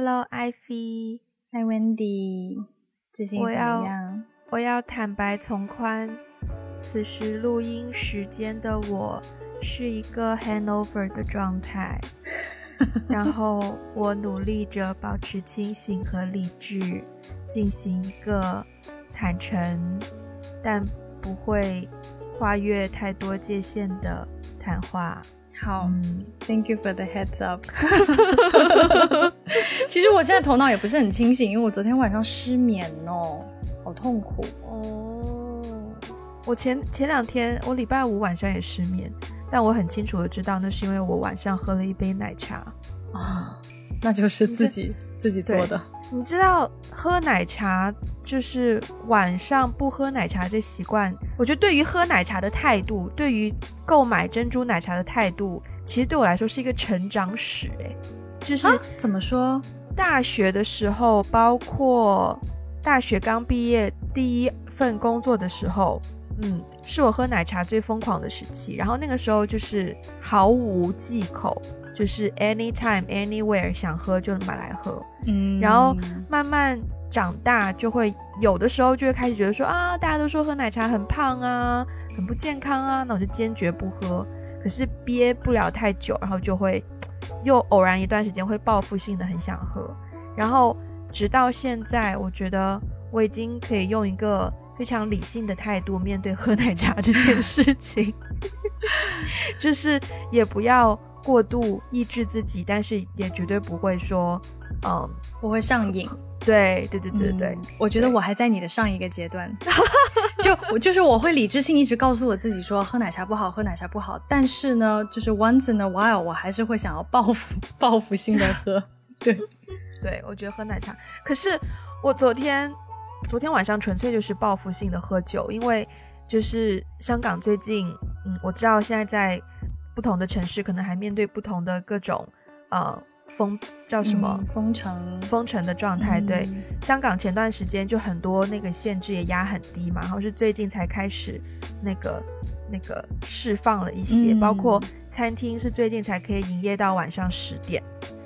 Hello, Ivy. Hi, Wendy. 最近怎么样？我要坦白从宽，此时录音时间的我是一个 hangover 的状态，然后我努力着保持清醒和理智，进行一个坦诚但不会跨越太多界限的谈话。好，Thank you for the heads up。其实我现在头脑也不是很清醒，因为我昨天晚上失眠哦，好痛苦哦。我前前两天，我礼拜五晚上也失眠，但我很清楚的知道，那是因为我晚上喝了一杯奶茶啊，那就是自己自己做的。你知道喝奶茶就是晚上不喝奶茶这习惯，我觉得对于喝奶茶的态度，对于购买珍珠奶茶的态度，其实对我来说是一个成长史。哎，就是怎么说？大学的时候，包括大学刚毕业第一份工作的时候，嗯，是我喝奶茶最疯狂的时期。然后那个时候就是毫无忌口。就是 anytime anywhere 想喝就买来喝，嗯，然后慢慢长大就会有的时候就会开始觉得说啊，大家都说喝奶茶很胖啊，很不健康啊，那我就坚决不喝。可是憋不了太久，然后就会又偶然一段时间会报复性的很想喝，然后直到现在，我觉得我已经可以用一个非常理性的态度面对喝奶茶这件事情，就是也不要。过度抑制自己，但是也绝对不会说，嗯，不会上瘾。对，对，对，对，对。我觉得我还在你的上一个阶段，就我就是我会理智性一直告诉我自己说，喝奶茶不好，喝奶茶不好。但是呢，就是 once in a while，我还是会想要报复，报复性的喝。对，对，我觉得喝奶茶。可是我昨天，昨天晚上纯粹就是报复性的喝酒，因为就是香港最近，嗯，我知道现在在。不同的城市可能还面对不同的各种，呃，封叫什么封城封城的状态。对，香港前段时间就很多那个限制也压很低嘛，然后是最近才开始那个那个释放了一些，包括餐厅是最近才可以营业到晚上十点。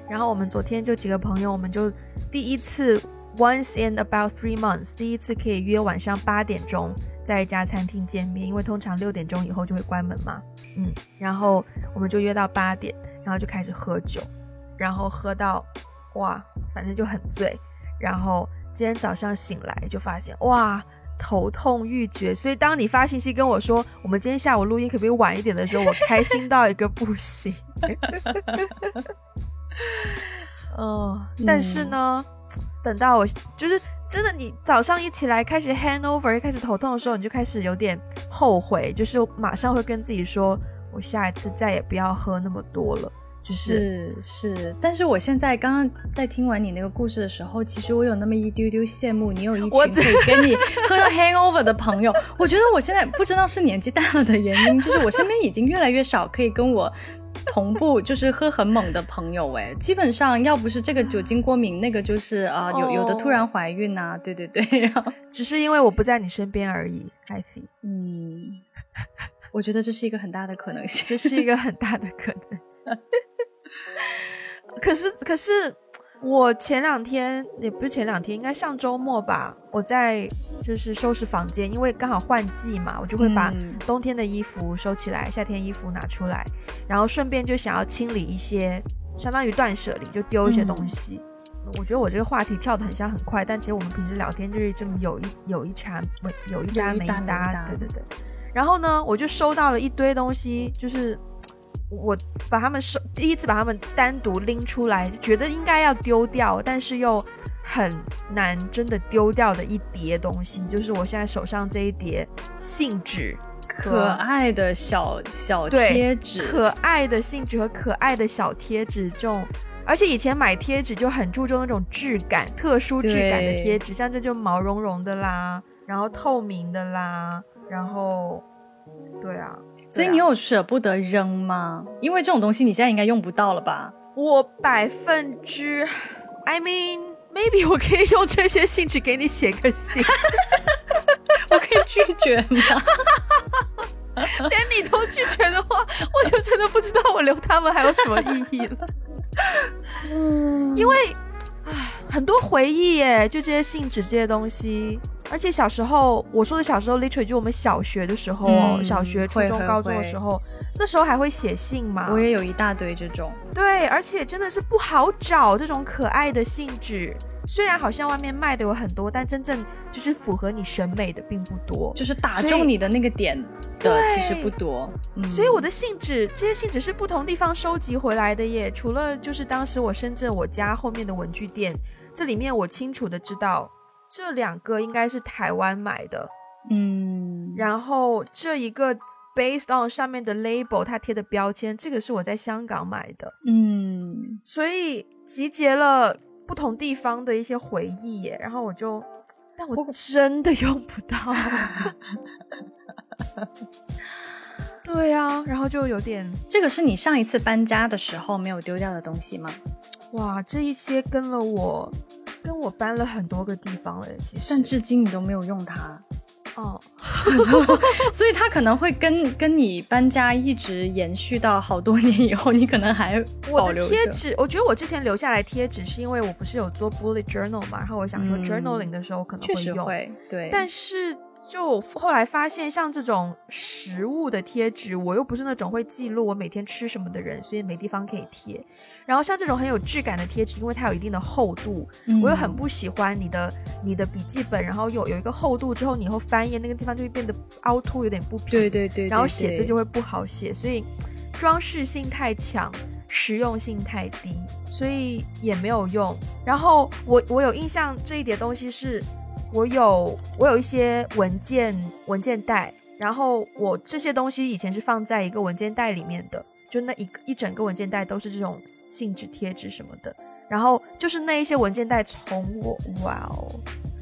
然后我们昨天就几个朋友，我们就第一次 once in about three months，第一次可以约晚上八点钟。在一家餐厅见面，因为通常六点钟以后就会关门嘛。嗯，然后我们就约到八点，然后就开始喝酒，然后喝到哇，反正就很醉。然后今天早上醒来就发现哇，头痛欲绝。所以当你发信息跟我说我们今天下午录音可不可以晚一点的时候，我开心到一个不行。哦，但是呢，等到我就是。真的，你早上一起来开始 hangover，开始头痛的时候，你就开始有点后悔，就是马上会跟自己说，我下一次再也不要喝那么多了。就是是，但是我现在刚刚在听完你那个故事的时候，其实我有那么一丢丢羡慕你有一群可以跟你喝到 hangover 的朋友。我觉得我现在不知道是年纪大了的原因，就是我身边已经越来越少可以跟我。同步就是喝很猛的朋友哎，基本上要不是这个酒精过敏，那个就是啊有有的突然怀孕呐，对对对，只是因为我不在你身边而已。I think，嗯，我觉得这是一个很大的可能性，这是一个很大的可能性。可 是可是。我前两天也不是前两天，应该上周末吧。我在就是收拾房间，因为刚好换季嘛，我就会把冬天的衣服收起来，夏天衣服拿出来，然后顺便就想要清理一些，相当于断舍离，就丢一些东西。我觉得我这个话题跳的很像很快，但其实我们平时聊天就是这么有一有一茬没有一搭没一搭，对对对。然后呢，我就收到了一堆东西，就是。我把他们收第一次把他们单独拎出来，觉得应该要丢掉，但是又很难真的丢掉的一叠东西，就是我现在手上这一叠信纸，可爱的小小贴纸，可爱的信纸和可爱的小贴纸，这种而且以前买贴纸就很注重那种质感，特殊质感的贴纸，像这就毛茸茸的啦，然后透明的啦，然后对啊。所以你有舍不得扔吗？因为这种东西你现在应该用不到了吧？我百分之，I mean maybe 我可以用这些信纸给你写个信，我可以拒绝吗？连你都拒绝的话，我就真的不知道我留他们还有什么意义了。嗯，因为唉，很多回忆耶，就这些信纸这些东西。而且小时候，我说的小时候，literally 就我们小学的时候哦，小学、初中、高中的时候，那时候还会写信嘛。我也有一大堆这种。对，而且真的是不好找这种可爱的信纸。虽然好像外面卖的有很多，但真正就是符合你审美的并不多，就是打中你的那个点的其实不多。所以我的信纸，这些信纸是不同地方收集回来的耶。除了就是当时我深圳我家后面的文具店，这里面我清楚的知道这两个应该是台湾买的，嗯，然后这一个 based on 上面的 label 它贴的标签，这个是我在香港买的，嗯，所以集结了。不同地方的一些回忆耶，然后我就，但我真的用不到。对呀，然后就有点，这个是你上一次搬家的时候没有丢掉的东西吗？哇，这一些跟了我，跟我搬了很多个地方了，其实，但至今你都没有用它。哦，所以它可能会跟跟你搬家一直延续到好多年以后，你可能还保留贴纸。我觉得我之前留下来贴纸，是因为我不是有做 bullet journal 嘛，然后我想说 journaling 的时候可能会用，对，但是。就后来发现，像这种食物的贴纸，我又不是那种会记录我每天吃什么的人，所以没地方可以贴。然后像这种很有质感的贴纸，因为它有一定的厚度，我又很不喜欢你的你的笔记本，然后有有一个厚度之后，你以后翻页那个地方就会变得凹凸，有点不平。对对对。然后写字就会不好写，所以装饰性太强，实用性太低，所以也没有用。然后我我有印象这一叠东西是。我有我有一些文件文件袋，然后我这些东西以前是放在一个文件袋里面的，就那一一整个文件袋都是这种信纸贴纸什么的。然后就是那一些文件袋，从我哇哦，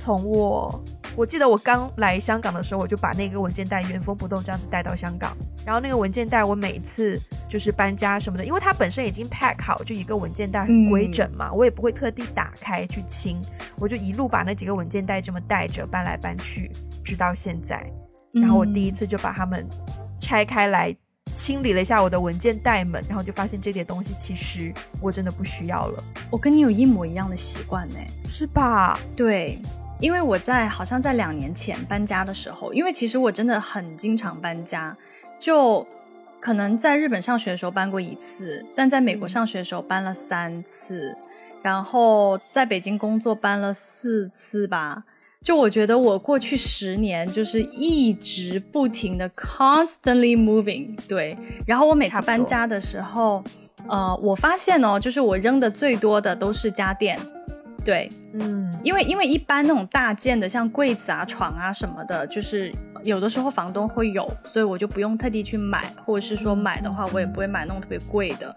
从我我记得我刚来香港的时候，我就把那个文件袋原封不动这样子带到香港。然后那个文件袋，我每次就是搬家什么的，因为它本身已经 pack 好，就一个文件袋很规整嘛，我也不会特地打开去清，我就一路把那几个文件袋这么带着搬来搬去，直到现在。然后我第一次就把它们拆开来。清理了一下我的文件袋们，然后就发现这点东西其实我真的不需要了。我跟你有一模一样的习惯呢，是吧？对，因为我在好像在两年前搬家的时候，因为其实我真的很经常搬家，就可能在日本上学的时候搬过一次，但在美国上学的时候搬了三次，然后在北京工作搬了四次吧。就我觉得我过去十年就是一直不停的 constantly moving，对。然后我每次搬家的时候，呃，我发现哦，就是我扔的最多的都是家电，对，嗯，因为因为一般那种大件的像柜子啊、床啊什么的，就是有的时候房东会有，所以我就不用特地去买，或者是说买的话，我也不会买那种特别贵的，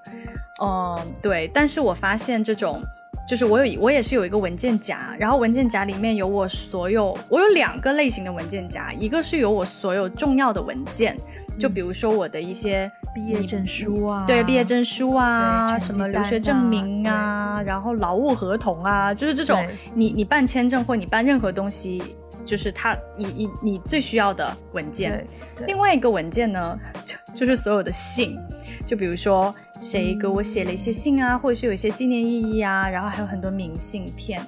嗯，对。但是我发现这种。就是我有我也是有一个文件夹，然后文件夹里面有我所有，我有两个类型的文件夹，一个是有我所有重要的文件，就比如说我的一些毕业证书啊，对，毕业证书啊，什么留学证明啊，然后劳务合同啊，就是这种你你办签证或你办任何东西，就是他你你你最需要的文件。另外一个文件呢，就就是所有的信，就比如说。谁给我写了一些信啊，或者是有一些纪念意义啊，然后还有很多明信片，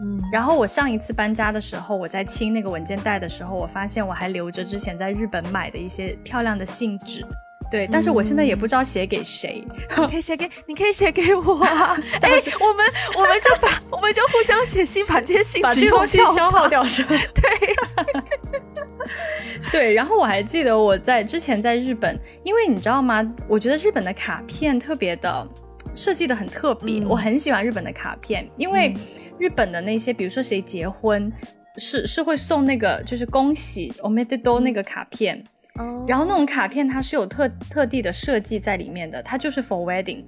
嗯，然后我上一次搬家的时候，我在清那个文件袋的时候，我发现我还留着之前在日本买的一些漂亮的信纸，对，但是我现在也不知道写给谁，你可以写给，你可以写给我啊，哎，我们我们就把我们就互相写信，把这些信 把这东西消耗掉，是吧？对。对，然后我还记得我在之前在日本，因为你知道吗？我觉得日本的卡片特别的设计的很特别，我很喜欢日本的卡片，因为日本的那些，比如说谁结婚，是是会送那个就是恭喜 omededo 那个卡片，哦然后那种卡片它是有特特地的设计在里面的，它就是 for wedding。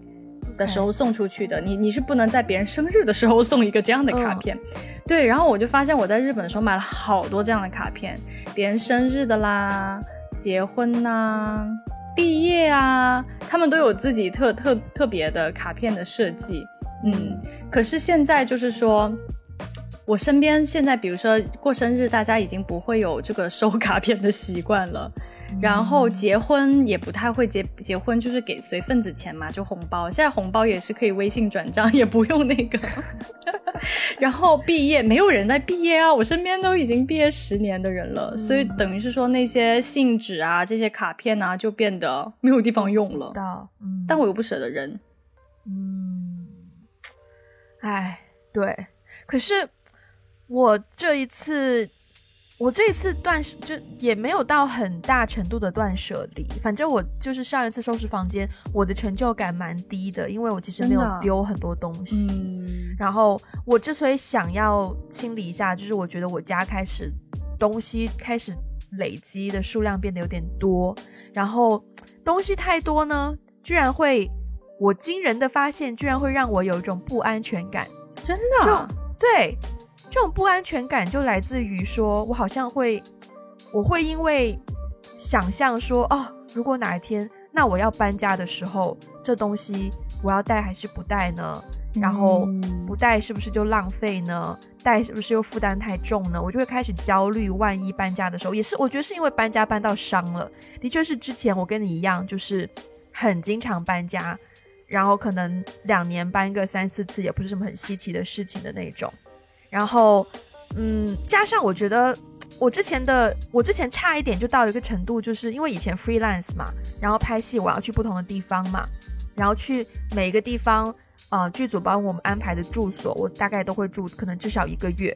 的时候送出去的，你你是不能在别人生日的时候送一个这样的卡片，对。然后我就发现我在日本的时候买了好多这样的卡片，别人生日的啦、结婚呐、毕业啊，他们都有自己特特特别的卡片的设计。嗯，可是现在就是说，我身边现在比如说过生日，大家已经不会有这个收卡片的习惯了。然后结婚也不太会结，结婚就是给随份子钱嘛，就红包。现在红包也是可以微信转账，也不用那个。然后毕业没有人在毕业啊，我身边都已经毕业十年的人了，所以等于是说那些信纸啊、这些卡片啊，就变得没有地方用了。嗯，但我又不舍得扔。嗯，哎，对，可是我这一次。我这一次断就也没有到很大程度的断舍离，反正我就是上一次收拾房间，我的成就感蛮低的，因为我其实没有丢很多东西。然后我之所以想要清理一下，就是我觉得我家开始东西开始累积的数量变得有点多，然后东西太多呢，居然会我惊人的发现，居然会让我有一种不安全感。真的？对。这种不安全感就来自于说，我好像会，我会因为想象说，哦，如果哪一天，那我要搬家的时候，这东西我要带还是不带呢？然后不带是不是就浪费呢？带是不是又负担太重呢？我就会开始焦虑，万一搬家的时候，也是我觉得是因为搬家搬到伤了。的确是之前我跟你一样，就是很经常搬家，然后可能两年搬个三四次，也不是什么很稀奇的事情的那种。然后，嗯，加上我觉得我之前的我之前差一点就到一个程度，就是因为以前 freelance 嘛，然后拍戏我要去不同的地方嘛，然后去每一个地方，呃，剧组帮我们安排的住所，我大概都会住，可能至少一个月，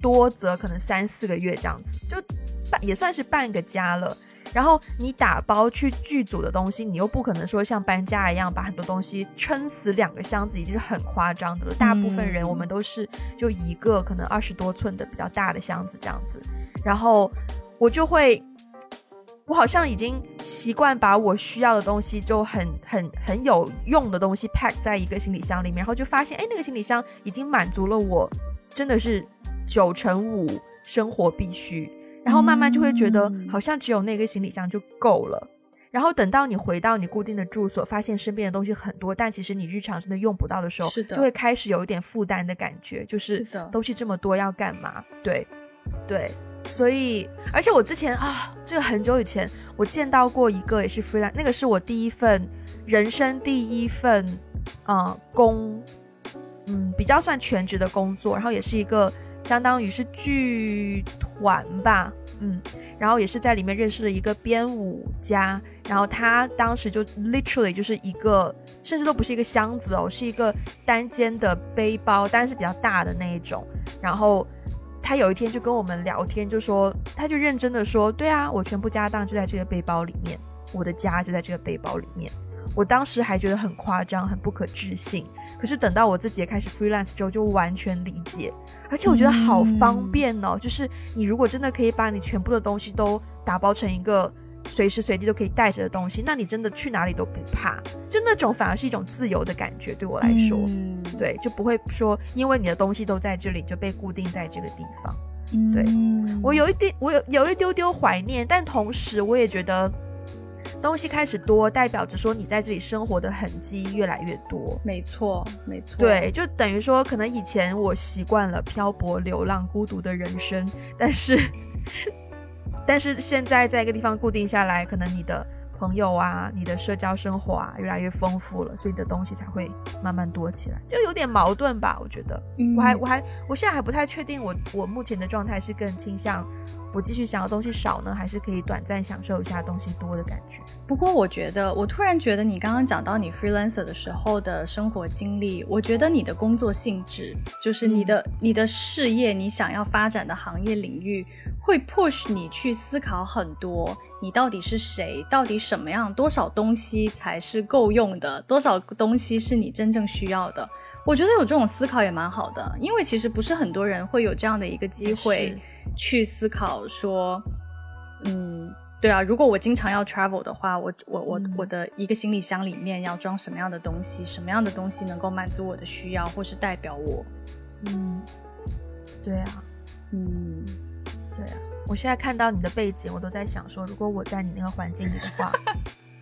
多则可能三四个月这样子，就半也算是半个家了。然后你打包去剧组的东西，你又不可能说像搬家一样把很多东西撑死两个箱子，已经是很夸张的了。大部分人我们都是就一个可能二十多寸的比较大的箱子这样子。然后我就会，我好像已经习惯把我需要的东西就很很 很有用的东西 pack 在一个行李箱里面，然后就发现哎，那个行李箱已经满足了我真的是九成五生活必须。然后慢慢就会觉得好像只有那个行李箱就够了。然后等到你回到你固定的住所，发现身边的东西很多，但其实你日常真的用不到的时候，就会开始有一点负担的感觉。就是东西这么多要干嘛？对，对。所以，而且我之前啊，这个很久以前我见到过一个也是 freelance，那个是我第一份人生第一份啊工，嗯，比较算全职的工作，然后也是一个。相当于是剧团吧，嗯，然后也是在里面认识了一个编舞家，然后他当时就 literally 就是一个，甚至都不是一个箱子哦，是一个单肩的背包，但是比较大的那一种。然后他有一天就跟我们聊天，就说他就认真的说，对啊，我全部家当就在这个背包里面，我的家就在这个背包里面。我当时还觉得很夸张，很不可置信。可是等到我自己也开始 freelance 之后，就完全理解。而且我觉得好方便哦，就是你如果真的可以把你全部的东西都打包成一个随时随地都可以带着的东西，那你真的去哪里都不怕。就那种反而是一种自由的感觉，对我来说，对，就不会说因为你的东西都在这里就被固定在这个地方。对我有一点，我有有一丢丢怀念，但同时我也觉得。东西开始多，代表着说你在这里生活的痕迹越来越多。没错，没错。对，就等于说，可能以前我习惯了漂泊、流浪、孤独的人生，但是，但是现在在一个地方固定下来，可能你的。朋友啊，你的社交生活啊，越来越丰富了，所以你的东西才会慢慢多起来，就有点矛盾吧？我觉得，我还我还我现在还不太确定，我我目前的状态是更倾向我继续想要东西少呢，还是可以短暂享受一下东西多的感觉？不过我觉得，我突然觉得你刚刚讲到你 freelancer 的时候的生活经历，我觉得你的工作性质，就是你的你的事业，你想要发展的行业领域，会 push 你去思考很多。你到底是谁？到底什么样？多少东西才是够用的？多少东西是你真正需要的？我觉得有这种思考也蛮好的，因为其实不是很多人会有这样的一个机会去思考说，嗯，对啊，如果我经常要 travel 的话，我我我我的一个行李箱里面要装什么样的东西？什么样的东西能够满足我的需要，或是代表我？嗯，对啊，嗯，对啊。我现在看到你的背景，我都在想说，如果我在你那个环境里的话，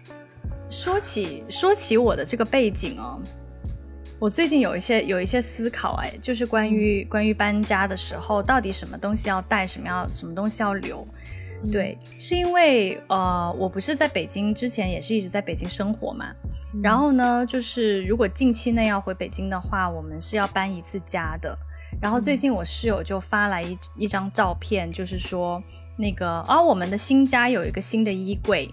说起说起我的这个背景哦，我最近有一些有一些思考，哎，就是关于关于搬家的时候，到底什么东西要带，什么要什么东西要留？对，是因为呃，我不是在北京之前也是一直在北京生活嘛，然后呢，就是如果近期内要回北京的话，我们是要搬一次家的。然后最近我室友就发来一一张照片，就是说那个哦，我们的新家有一个新的衣柜，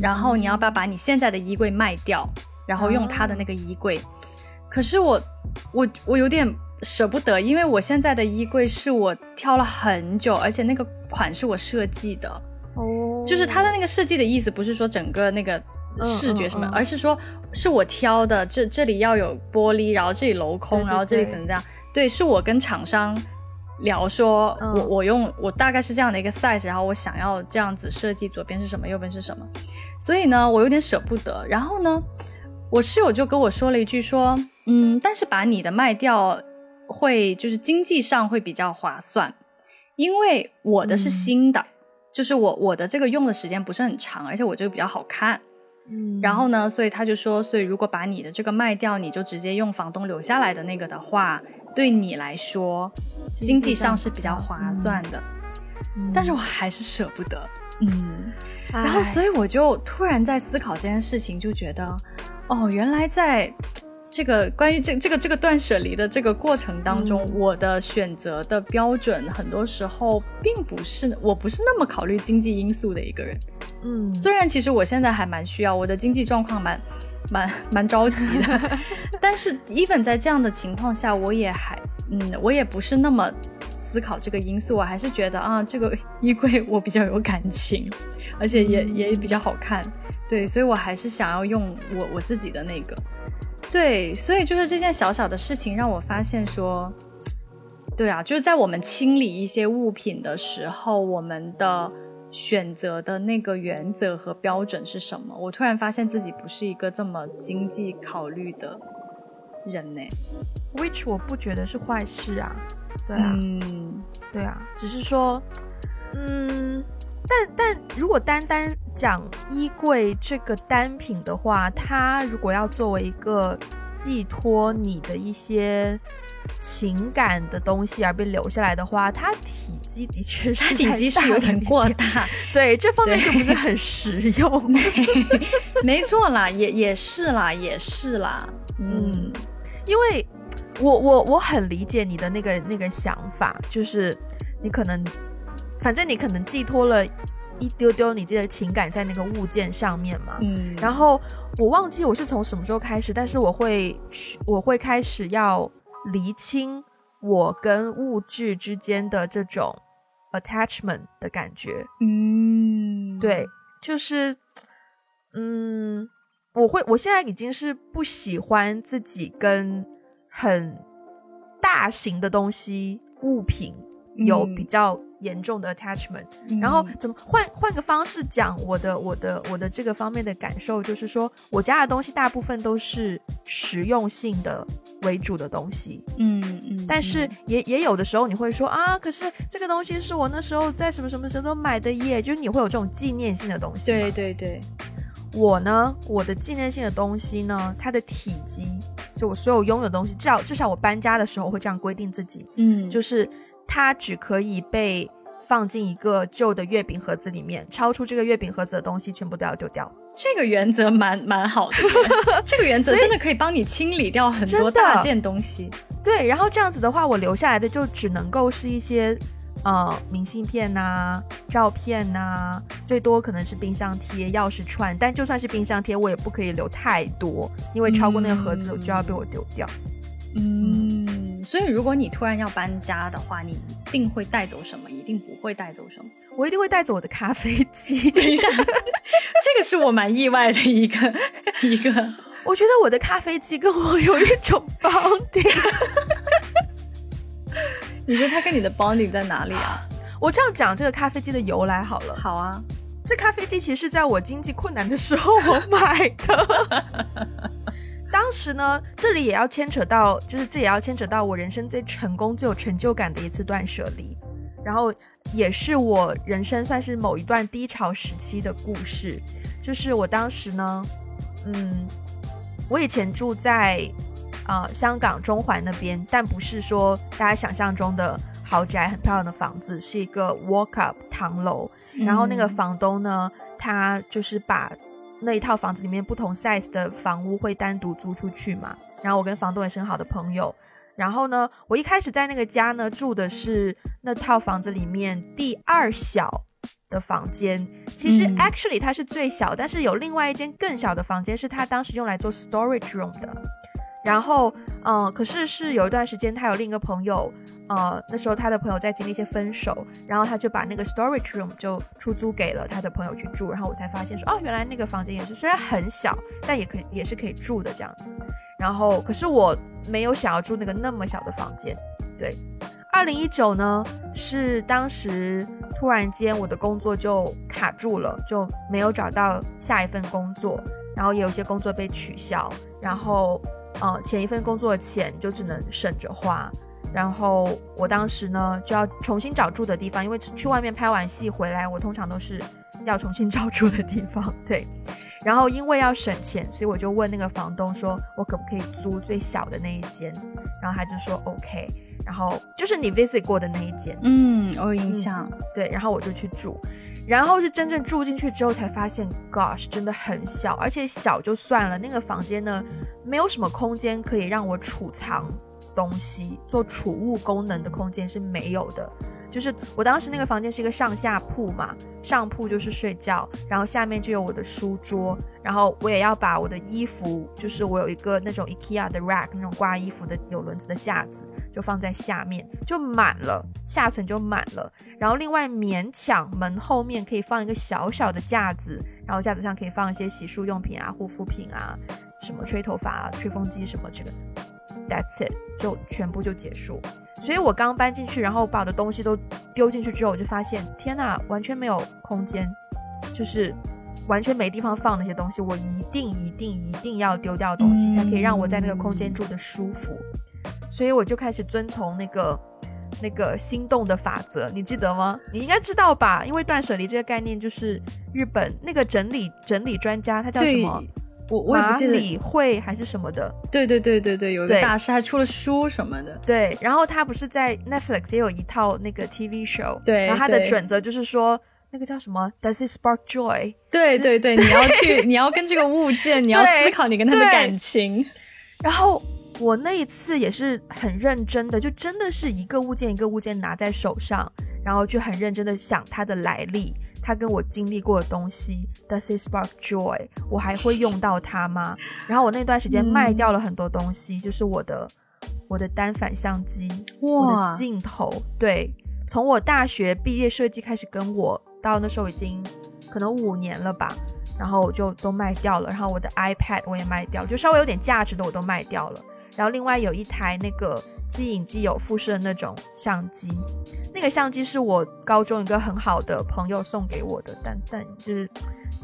然后你要不要把你现在的衣柜卖掉，然后用他的那个衣柜？可是我我我有点舍不得，因为我现在的衣柜是我挑了很久，而且那个款是我设计的。哦，就是它的那个设计的意思不是说整个那个视觉什么，而是说是我挑的，这这里要有玻璃，然后这里镂空，然后这里怎么样？对，是我跟厂商聊说，我我用我大概是这样的一个 size，然后我想要这样子设计，左边是什么，右边是什么，所以呢，我有点舍不得。然后呢，我室友就跟我说了一句说，嗯，但是把你的卖掉会就是经济上会比较划算，因为我的是新的，就是我我的这个用的时间不是很长，而且我这个比较好看。嗯，然后呢，所以他就说，所以如果把你的这个卖掉，你就直接用房东留下来的那个的话，对你来说经济上是比较划算的。但是我还是舍不得。嗯，然后所以我就突然在思考这件事情，就觉得，哦，原来在。这个关于这这个这个断舍离的这个过程当中，我的选择的标准很多时候并不是我不是那么考虑经济因素的一个人。嗯，虽然其实我现在还蛮需要我的经济状况蛮 蛮蛮着急的，但是 even 在这样的情况下，我也还嗯我也不是那么思考这个因素，我还是觉得啊这个衣柜我比较有感情，而且也也比较好看，对，所以我还是想要用我我自己的那个。对，所以就是这件小小的事情让我发现说，对啊，就是在我们清理一些物品的时候，我们的选择的那个原则和标准是什么？我突然发现自己不是一个这么经济考虑的人呢，which 我不觉得是坏事啊，对啊，嗯，对啊，只是说，嗯。但但如果单单讲衣柜这个单品的话，它如果要作为一个寄托你的一些情感的东西而被留下来的话，它体积的确是体积是有点过大，对这方面就不是很实用。没错啦，也也是啦，也是啦，嗯，因为我我我很理解你的那个那个想法，就是你可能。反正你可能寄托了一丢丢你自己的情感在那个物件上面嘛，嗯，然后我忘记我是从什么时候开始，但是我会我会开始要厘清我跟物质之间的这种 attachment 的感觉，嗯，对，就是，嗯，我会我现在已经是不喜欢自己跟很大型的东西物品有比较。严重的 attachment，然后怎么换换个方式讲我的我的我的这个方面的感受，就是说我家的东西大部分都是实用性的为主的东西，嗯嗯，但是也也有的时候你会说啊，可是这个东西是我那时候在什么什么时候买的耶，就是你会有这种纪念性的东西。对对对，我呢，我的纪念性的东西呢，它的体积，就我所有拥有的东西，至少至少我搬家的时候会这样规定自己，嗯，就是。它只可以被放进一个旧的月饼盒子里面，超出这个月饼盒子的东西全部都要丢掉。这个原则蛮蛮好的，这个原则真的可以帮你清理掉很多大件东西。对，然后这样子的话，我留下来的就只能够是一些呃明信片呐、照片呐，最多可能是冰箱贴、钥匙串。但就算是冰箱贴，我也不可以留太多，因为超过那个盒子就要被我丢掉。嗯，所以如果你突然要搬家的话，你一定会带走什么？一定不会带走什么？我一定会带走我的咖啡机。等一下，这个是我蛮意外的一个一个。我觉得我的咖啡机跟我有一种 bonding。你觉得它跟你的 bonding 在哪里啊？我这样讲这个咖啡机的由来好了。好啊，这咖啡机其实是在我经济困难的时候我买的。当时呢，这里也要牵扯到，就是这也要牵扯到我人生最成功、最有成就感的一次断舍离，然后也是我人生算是某一段低潮时期的故事。就是我当时呢，嗯，我以前住在啊香港中环那边，但不是说大家想象中的豪宅、很漂亮的房子，是一个 walk up 唐楼。然后那个房东呢，他就是把。那一套房子里面不同 size 的房屋会单独租出去嘛？然后我跟房东也是很好的朋友，然后呢，我一开始在那个家呢住的是那套房子里面第二小的房间。其实 actually 它是最小，但是有另外一间更小的房间是他当时用来做 storage room 的。然后，嗯，可是是有一段时间他有另一个朋友，呃，那时候他的朋友在经历一些分手，然后他就把那个 storage room 就出租给了他的朋友去住。然后我才发现说，哦，原来那个房间也是虽然很小，但也可以也是可以住的这样子。然后，可是我没有想要住那个那么小的房间。对，二零一九呢，是当时突然间我的工作就卡住了，就没有找到下一份工作，然后也有些工作被取消，然后，呃，前一份工作的钱就只能省着花。然后我当时呢就要重新找住的地方，因为去外面拍完戏回来，我通常都是要重新 找住的地方。对。然后因为要省钱，所以我就问那个房东说，我可不可以租最小的那一间？然后他就说 OK。然后就是你 visit 过的那一间，嗯，我有印象。对，然后我就去住，然后是真正住进去之后才发现，Gosh，真的很小，而且小就算了，那个房间呢，没有什么空间可以让我储藏东西，做储物功能的空间是没有的。就是我当时那个房间是一个上下铺嘛，上铺就是睡觉，然后下面就有我的书桌，然后我也要把我的衣服，就是我有一个那种 IKEA 的 rack 那种挂衣服的有轮子的架子，就放在下面，就满了，下层就满了，然后另外勉强门后面可以放一个小小的架子，然后架子上可以放一些洗漱用品啊、护肤品啊、什么吹头发啊、吹风机什么这个。That's it，就全部就结束。所以我刚搬进去，然后把我的东西都丢进去之后，我就发现，天呐，完全没有空间，就是完全没地方放那些东西。我一定一定一定要丢掉东西，才可以让我在那个空间住的舒服。所以我就开始遵从那个那个心动的法则，你记得吗？你应该知道吧？因为断舍离这个概念就是日本那个整理整理专家，他叫什么？我我也不记得理会还是什么的，对对对对对，有一个大师还出了书什么的，对。然后他不是在 Netflix 也有一套那个 TV show，对。然后他的准则就是说，那个叫什么？Does it spark joy？对对对，你要去，你要跟这个物件，你要思考你跟他的感情。然后我那一次也是很认真的，就真的是一个物件一个物件拿在手上，然后就很认真的想它的来历。他跟我经历过的东西，Does it spark joy？我还会用到它吗？然后我那段时间卖掉了很多东西，就是我的我的单反相机，我的镜头。对，从我大学毕业设计开始跟我到那时候已经可能五年了吧，然后我就都卖掉了。然后我的 iPad 我也卖掉了，就稍微有点价值的我都卖掉了。然后另外有一台那个。机影机有复射的那种相机，那个相机是我高中一个很好的朋友送给我的，但但就是，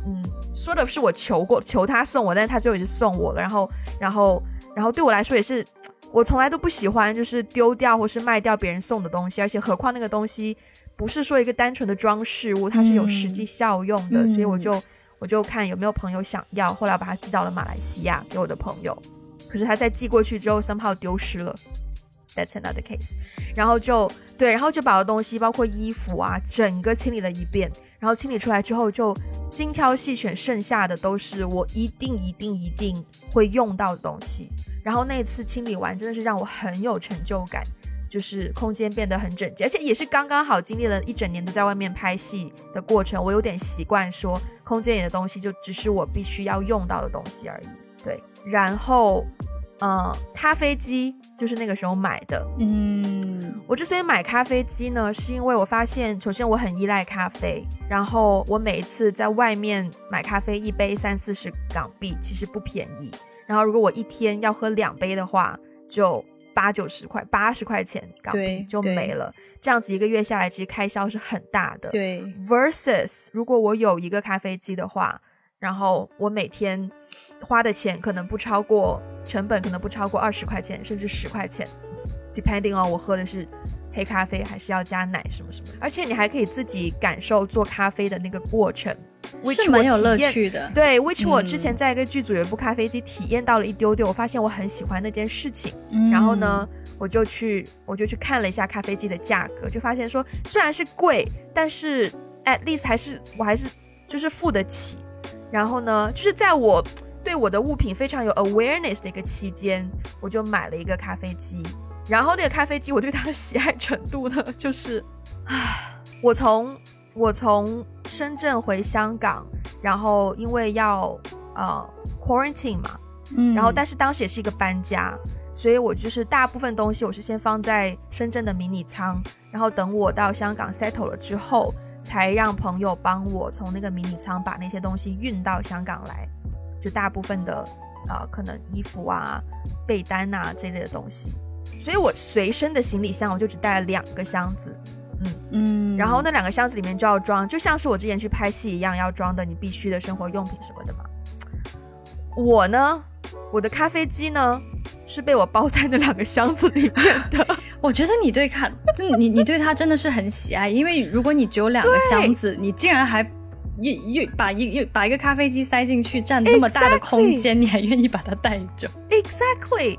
嗯，说的是我求过求他送我，但是他最后也是送我了。然后，然后，然后对我来说也是，我从来都不喜欢就是丢掉或是卖掉别人送的东西，而且何况那个东西不是说一个单纯的装饰物，它是有实际效用的，所以我就我就看有没有朋友想要，后来我把它寄到了马来西亚给我的朋友，可是他在寄过去之后，somehow 丢失了。That's another case，然后就对，然后就把我东西，包括衣服啊，整个清理了一遍。然后清理出来之后，就精挑细选，剩下的都是我一定一定一定会用到的东西。然后那次清理完，真的是让我很有成就感，就是空间变得很整洁，而且也是刚刚好经历了一整年都在外面拍戏的过程，我有点习惯说，空间里的东西就只是我必须要用到的东西而已。对，然后。嗯，咖啡机就是那个时候买的。嗯，我之所以买咖啡机呢，是因为我发现，首先我很依赖咖啡，然后我每一次在外面买咖啡，一杯三四十港币，其实不便宜。然后如果我一天要喝两杯的话，就八九十块，八十块钱港币就没了。这样子一个月下来，其实开销是很大的。对，versus 如果我有一个咖啡机的话，然后我每天。花的钱可能不超过成本，可能不超过二十块钱，甚至十块钱，depending on 我喝的是黑咖啡还是要加奶什么什么。而且你还可以自己感受做咖啡的那个过程，，which 是蛮有乐趣的。对，which 我之前在一个剧组有一部咖啡机体验到了一丢丢，我发现我很喜欢那件事情。然后呢，我就去我就去看了一下咖啡机的价格，就发现说虽然是贵，但是 at least 还是我还是就是付得起。然后呢，就是在我。对我的物品非常有 awareness 的一个期间，我就买了一个咖啡机，然后那个咖啡机，我对它的喜爱程度呢，就是，唉，我从我从深圳回香港，然后因为要呃 quarantine 嘛，嗯，然后但是当时也是一个搬家，所以我就是大部分东西我是先放在深圳的迷你仓，然后等我到香港 settle 了之后，才让朋友帮我从那个迷你仓把那些东西运到香港来，就大部分的啊可能衣服啊、被单啊这类的东西。所以我随身的行李箱我就只带了两个箱子，嗯嗯，然后那两个箱子里面就要装，就像是我之前去拍戏一样要装的你必须的生活用品什么的嘛。我呢，我的咖啡机呢是被我包在那两个箱子里面的。我觉得你对咖，你你对它真的是很喜爱，因为如果你只有两个箱子，你竟然还又又把一又把一个咖啡机塞进去，占那么大的空间，你还愿意把它带着？Exactly。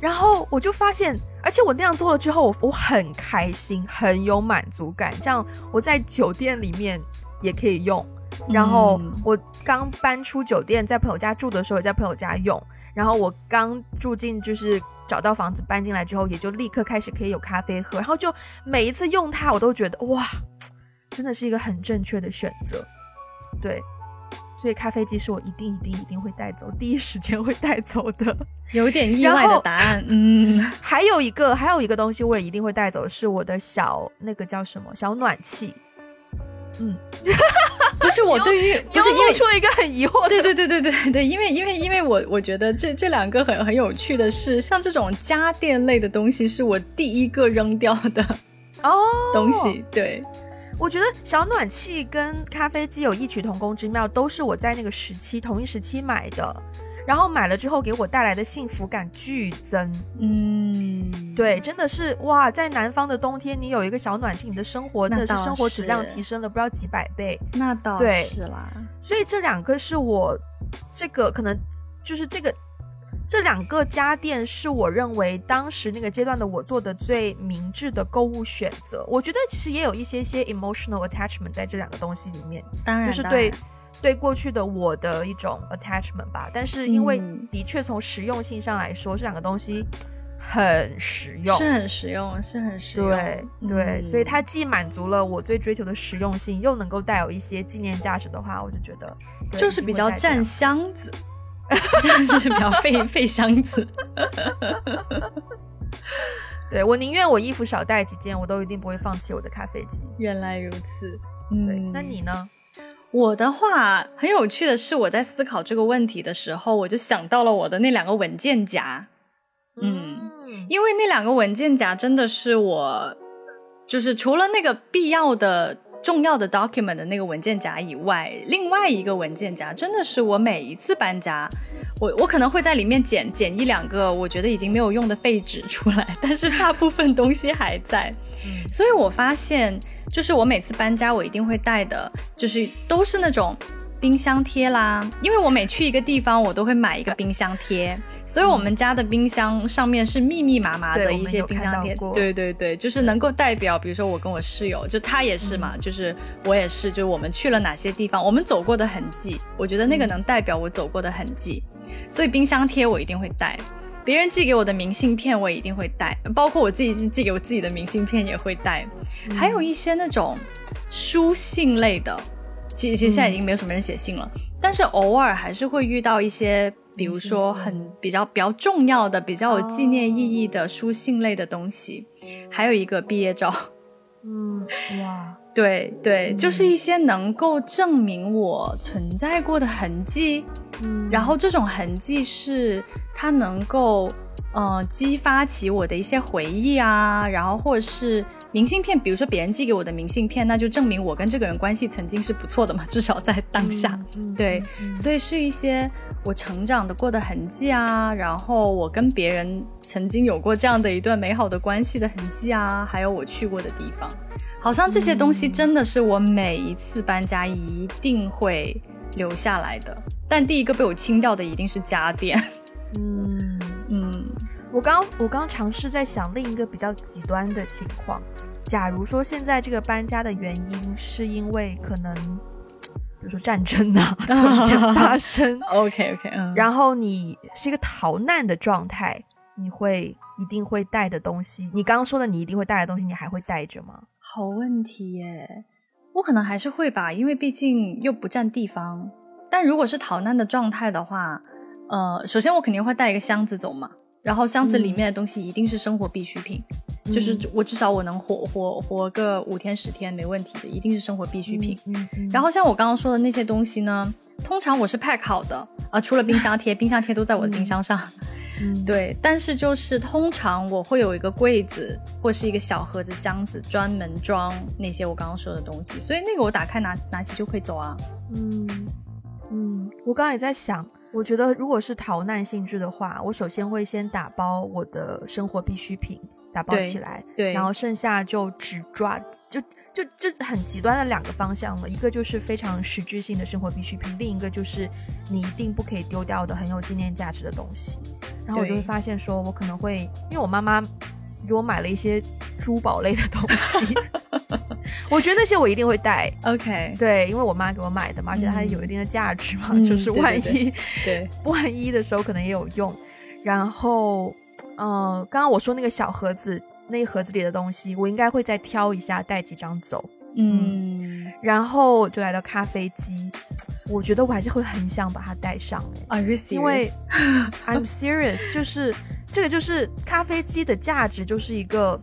然后我就发现，而且我那样做了之后，我我很开心，很有满足感。这样我在酒店里面也可以用。然后我刚搬出酒店，在朋友家住的时候，也在朋友家用。然后我刚住进，就是找到房子搬进来之后，也就立刻开始可以有咖啡喝。然后就每一次用它，我都觉得哇，真的是一个很正确的选择。对。所以咖啡机是我一定一定一定会带走，第一时间会带走的。有点意外的答案，嗯。还有一个，还有一个东西我也一定会带走，是我的小那个叫什么小暖气。嗯，不是我对于，不是露出了一个很疑惑。对对对对对对，因为因为因为我我觉得这这两个很很有趣的是，像这种家电类的东西是我第一个扔掉的哦东西，对。我觉得小暖气跟咖啡机有异曲同工之妙，都是我在那个时期同一时期买的，然后买了之后给我带来的幸福感剧增。嗯，对，真的是哇，在南方的冬天，你有一个小暖气，你的生活真的是生活质量提升了不知道几百倍。那倒是啦，所以这两个是我这个可能就是这个。这两个家电是我认为当时那个阶段的我做的最明智的购物选择。我觉得其实也有一些些 emotional attachment 在这两个东西里面，当然就是对对过去的我的一种 attachment 吧。但是因为的确从实用性上来说，这两个东西很实用，是很实用，是很实用。对对，所以它既满足了我最追求的实用性，又能够带有一些纪念价值的话，我就觉得就是比较占箱子。就是比较费 费箱子，对我宁愿我衣服少带几件，我都一定不会放弃我的咖啡机。原来如此，嗯，那你呢？我的话很有趣的是，我在思考这个问题的时候，我就想到了我的那两个文件夹，嗯，因为那两个文件夹真的是我，就是除了那个必要的。重要的 document 的那个文件夹以外，另外一个文件夹真的是我每一次搬家，我我可能会在里面捡捡一两个我觉得已经没有用的废纸出来，但是大部分东西还在。所以我发现，就是我每次搬家，我一定会带的，就是都是那种。冰箱贴啦，因为我每去一个地方，我都会买一个冰箱贴，所以我们家的冰箱上面是密密麻麻的一些冰箱贴。对对对，就是能够代表，比如说我跟我室友，就他也是嘛，就是我也是，就是我们去了哪些地方，我们走过的痕迹，我觉得那个能代表我走过的痕迹，所以冰箱贴我一定会带，别人寄给我的明信片我也一定会带，包括我自己寄给我自己的明信片也会带，还有一些那种书信类的。其实现在已经没有什么人写信了，但是偶尔还是会遇到一些，比如说很比较比较重要的、比较有纪念意义的书信类的东西，还有一个毕业照。嗯，哇，对对，就是一些能够证明我存在过的痕迹。嗯，然后这种痕迹是它能够呃激发起我的一些回忆啊，然后或者是。明信片，比如说别人寄给我的明信片，那就证明我跟这个人关系曾经是不错的嘛，至少在当下。对，所以是一些我成长的过的痕迹啊，然后我跟别人曾经有过这样的一段美好的关系的痕迹啊，还有我去过的地方，好像这些东西真的是我每一次搬家一定会留下来的。但第一个被我清掉的一定是家电。嗯嗯。我刚我刚尝试在想另一个比较极端的情况，假如说现在这个搬家的原因是因为可能，比如说战争啊突然间发 生，OK OK，然后你是一个逃难的状态，你会一定会带的东西？你刚刚说的你一定会带的东西，你还会带着吗？好问题耶，我可能还是会吧，因为毕竟又不占地方。但如果是逃难的状态的话，呃，首先我肯定会带一个箱子走嘛，然后箱子里面的东西一定是生活必需品，就是我至少我能活活活个五天十天没问题的，一定是生活必需品。然后像我刚刚说的那些东西呢，通常我是 pack 好的啊，除了冰箱贴，冰箱贴都在我的冰箱上。嗯，对，但是就是通常我会有一个柜子或是一个小盒子箱子，专门装那些我刚刚说的东西，所以那个我打开拿拿起就可以走啊。嗯嗯，我刚刚也在想，我觉得如果是逃难性质的话，我首先会先打包我的生活必需品，打包起来，对，然后剩下就只抓就。就就很极端的两个方向了，一个就是非常实质性的生活必需品，另一个就是你一定不可以丢掉的很有纪念价值的东西。然后我就会发现，说我可能会，因为我妈妈给我买了一些珠宝类的东西，我觉得那些我一定会带。OK，对，因为我妈给我买的嘛，而且它有一定的价值嘛，就是万一对万一的时候可能也有用。然后，嗯，刚刚我说那个小盒子。那盒子里的东西，我应该会再挑一下，带几张走。嗯，然后就来到咖啡机，我觉得我还是会很想把它带上。Are you serious？因为 I'm serious，就是这个就是咖啡机的价值，就是一个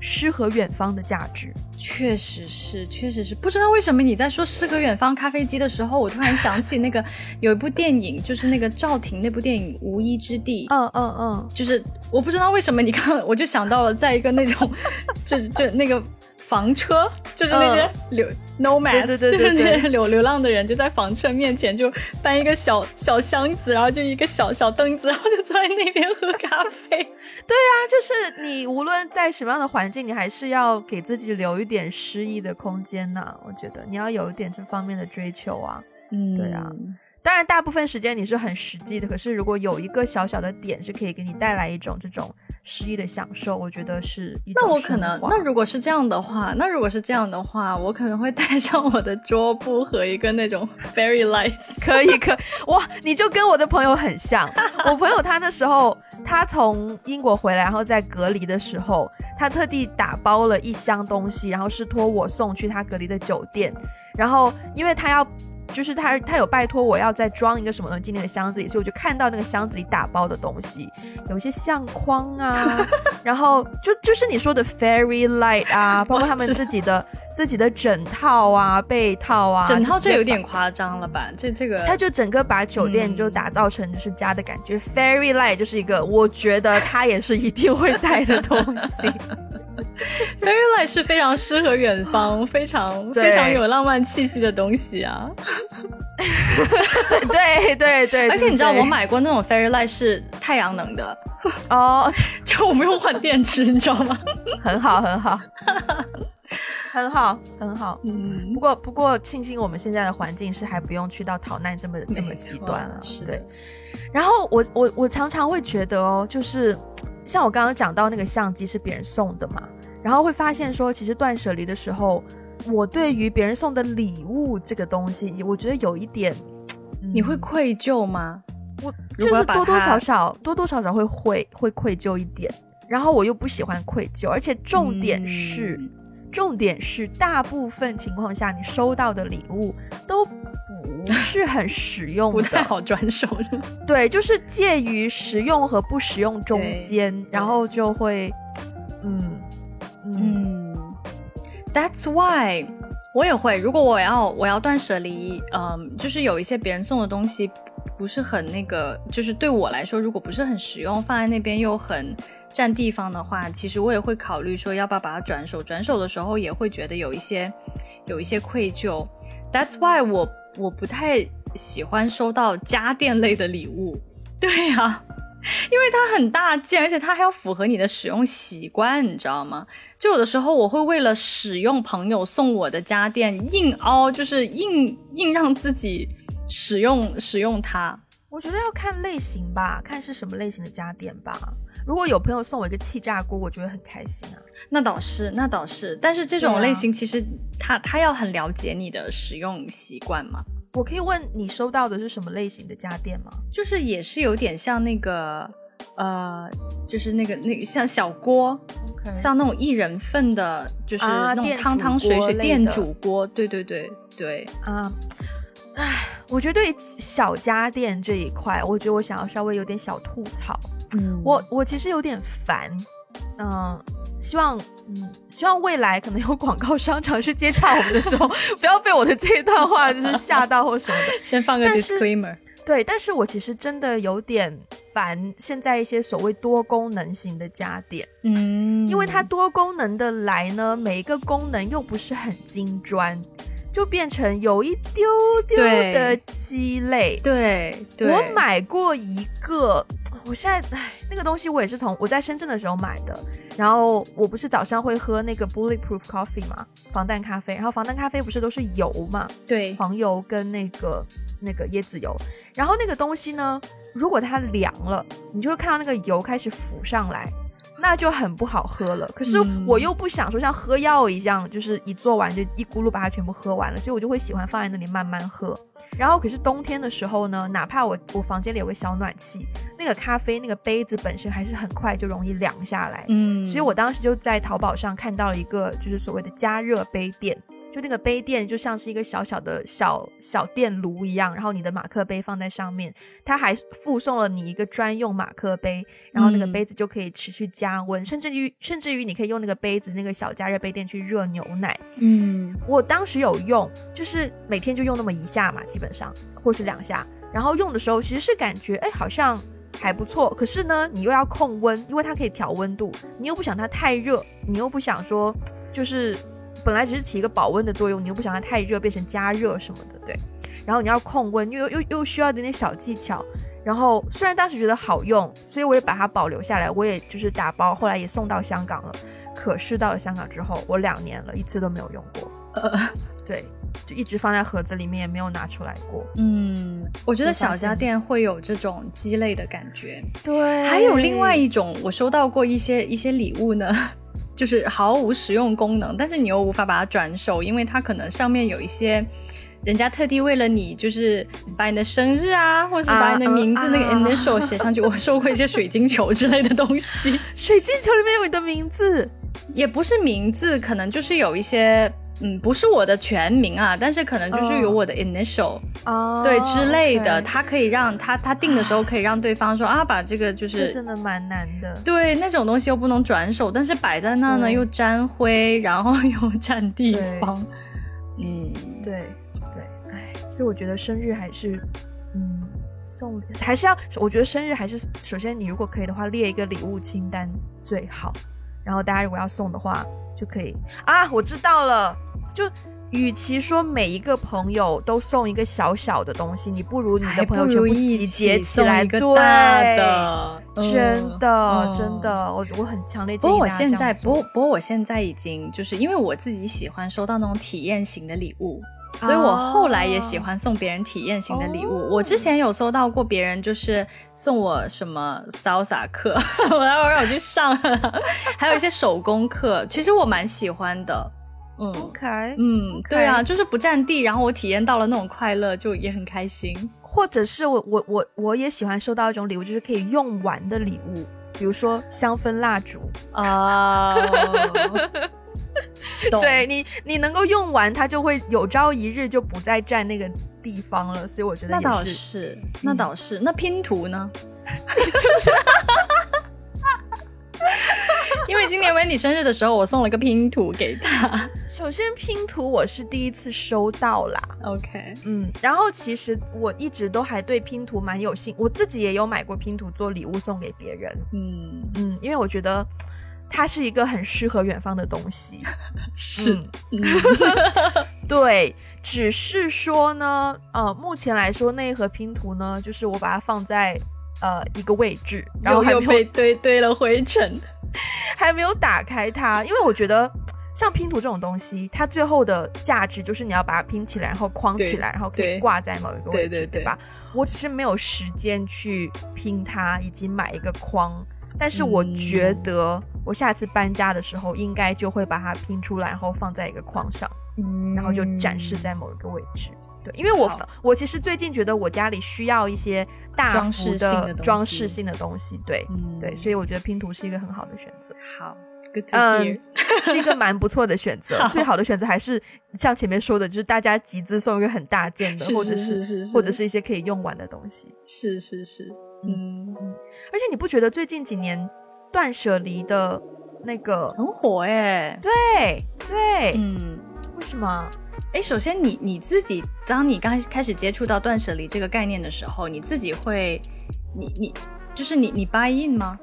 诗和远方的价值。确实是，确实是。不知道为什么你在说诗和远方咖啡机的时候，我突然想起那个有一部电影，就是那个赵婷那部电影《无依之地》。嗯嗯嗯，就是我不知道为什么，你看我就想到了，在一个那种，就是就那个。房车就是那些流 nomad，对对对对，流流浪的人就在房车面前就搬一个小小箱子，然后就一个小小凳子，然后就坐在那边喝咖啡。对啊，就是你无论在什么样的环境，你还是要给自己留一点诗意的空间呐。我觉得你要有一点这方面的追求啊。嗯，对啊。当然，大部分时间你是很实际的。可是，如果有一个小小的点是可以给你带来一种这种诗意的享受，我觉得是。那我可能，那如果是这样的话，那如果是这样的话，我可能会带上我的桌布和一个那种 fairy light。可以，可哇，你就跟我的朋友很像。我朋友他那时候他从英国回来，然后在隔离的时候，他特地打包了一箱东西，然后是托我送去他隔离的酒店，然后因为他要。就是他，他有拜托我要再装一个什么东西进那个箱子里，所以我就看到那个箱子里打包的东西，有一些相框啊，然后就就是你说的 fairy light 啊，包括他们自己的自己的枕套啊、被套啊，枕套这有点夸张了吧？这这个，他就整个把酒店就打造成就是家的感觉，fairy light 就是一个我觉得他也是一定会带的东西。Fairylight 是非常适合远方，非常非常有浪漫气息的东西啊！对对对，而且你知道我买过那种 Fairylight 是太阳能的哦，就我没有换电池，你知道吗？很好很好，很好很好。嗯，不过不过庆幸我们现在的环境是还不用去到逃难这么这么极端了，对。然后我我我常常会觉得哦，就是。像我刚刚讲到那个相机是别人送的嘛，然后会发现说，其实断舍离的时候，我对于别人送的礼物这个东西，我觉得有一点，你会愧疚吗？我就是多多少少多多少少会会会愧疚一点，然后我又不喜欢愧疚，而且重点是，重点是大部分情况下你收到的礼物都。不是很实用，不太好转手的。对，就是介于实用和不实用中间，然后就会，嗯嗯，That's why 我也会。如果我要我要断舍离，嗯，就是有一些别人送的东西不是很那个，就是对我来说，如果不是很实用，放在那边又很占地方的话，其实我也会考虑说要不要把它转手。转手的时候也会觉得有一些有一些愧疚。That's why 我。我不太喜欢收到家电类的礼物，对呀，因为它很大件，而且它还要符合你的使用习惯，你知道吗？就有的时候我会为了使用朋友送我的家电，硬凹，就是硬硬让自己使用使用它。我觉得要看类型吧，看是什么类型的家电吧。如果有朋友送我一个气炸锅，我觉得很开心啊。那倒是，那倒是。但是这种类型其实他他要很了解你的使用习惯嘛。我可以问你收到的是什么类型的家电吗？就是也是有点像那个呃，就是那个那个像小锅，像那种一人份的，就是那种汤汤水水电煮锅，对对对对啊。唉，我觉得对小家电这一块，我觉得我想要稍微有点小吐槽。嗯，我我其实有点烦，嗯，希望嗯希望未来可能有广告商尝试接洽我们的时候，不要被我的这一段话就是吓到或什么的。先放个 disclaimer。对，但是我其实真的有点烦现在一些所谓多功能型的家电，嗯，因为它多功能的来呢，每一个功能又不是很精专。就变成有一丢丢的鸡肋。对，我买过一个，我现在唉，那个东西我也是从我在深圳的时候买的。然后我不是早上会喝那个 bulletproof coffee 嘛，防弹咖啡。然后防弹咖啡不是都是油嘛？对，黄油跟那个那个椰子油。然后那个东西呢，如果它凉了，你就会看到那个油开始浮上来。那就很不好喝了，可是我又不想说像喝药一样，就是一做完就一咕噜把它全部喝完了，所以我就会喜欢放在那里慢慢喝。然后可是冬天的时候呢，哪怕我我房间里有个小暖气，那个咖啡那个杯子本身还是很快就容易凉下来。嗯，所以我当时就在淘宝上看到了一个就是所谓的加热杯垫。就那个杯垫就像是一个小小的小小电炉一样，然后你的马克杯放在上面，它还附送了你一个专用马克杯，然后那个杯子就可以持续加温，甚至于甚至于你可以用那个杯子那个小加热杯垫去热牛奶。嗯，我当时有用，就是每天就用那么一下嘛，基本上或是两下，然后用的时候其实是感觉哎好像还不错，可是呢你又要控温，因为它可以调温度，你又不想它太热，你又不想说就是。本来只是起一个保温的作用，你又不想它太热变成加热什么的，对。然后你要控温，又又又需要一点点小技巧。然后虽然当时觉得好用，所以我也把它保留下来，我也就是打包，后来也送到香港了。可是到了香港之后，我两年了一次都没有用过。呃，对，就一直放在盒子里面，也没有拿出来过。嗯，我觉得小家电会有这种鸡肋的感觉。对，还有另外一种，我收到过一些一些礼物呢。就是毫无实用功能，但是你又无法把它转手，因为它可能上面有一些人家特地为了你，就是把你的生日啊，或者是把你的名字那个 initial 写上去。我收过一些水晶球之类的东西，水晶球里面有你的名字，也不是名字，可能就是有一些。嗯，不是我的全名啊，但是可能就是有我的 initial，哦，对之类的，他可以让他他定的时候可以让对方说啊，把这个就是，这真的蛮难的。对，那种东西又不能转手，但是摆在那呢又沾灰，然后又占地方。嗯，对对，哎，所以我觉得生日还是，嗯，送还是要，我觉得生日还是首先你如果可以的话列一个礼物清单最好，然后大家如果要送的话就可以。啊，我知道了。就，与其说每一个朋友都送一个小小的东西，你不如你的朋友全部集结起来，对，真的真的，我我很强烈建议不过我现在，不过不过我现在已经就是因为我自己喜欢收到那种体验型的礼物，所以我后来也喜欢送别人体验型的礼物。我之前有收到过别人就是送我什么潇洒课，我要让我去上，还有一些手工课，其实我蛮喜欢的。嗯，OK，嗯，对啊，就是不占地，然后我体验到了那种快乐，就也很开心。或者是我我我我也喜欢收到一种礼物，就是可以用完的礼物，比如说香氛蜡烛啊。对你，你能够用完，它就会有朝一日就不再占那个地方了。所以我觉得那倒是，那倒是。那拼图呢？因为今年维尼生日的时候，我送了个拼图给他。首先，拼图我是第一次收到啦。OK，嗯，然后其实我一直都还对拼图蛮有兴，我自己也有买过拼图做礼物送给别人。嗯嗯，因为我觉得它是一个很适合远方的东西。是，对，只是说呢，呃，目前来说那一盒拼图呢，就是我把它放在呃一个位置，然后又被堆堆了灰尘。还没有打开它，因为我觉得像拼图这种东西，它最后的价值就是你要把它拼起来，然后框起来，然后可以挂在某一个位置，对吧？我只是没有时间去拼它，以及买一个框。但是我觉得我下次搬家的时候，应该就会把它拼出来，然后放在一个框上，然后就展示在某一个位置。对，因为我我其实最近觉得我家里需要一些大幅的装饰性的东西，对，对，所以我觉得拼图是一个很好的选择。好。嗯，是一个 蛮不错的选择。最好的选择还是像前面说的，就是大家集资送一个很大件的，或者是或者是一些可以用完的东西。是是是，嗯。而且你不觉得最近几年断舍离的那个很火哎？对对，嗯。为什么？哎，首先你你自己，当你刚开始接触到断舍离这个概念的时候，你自己会，你你就是你你 buy in 吗？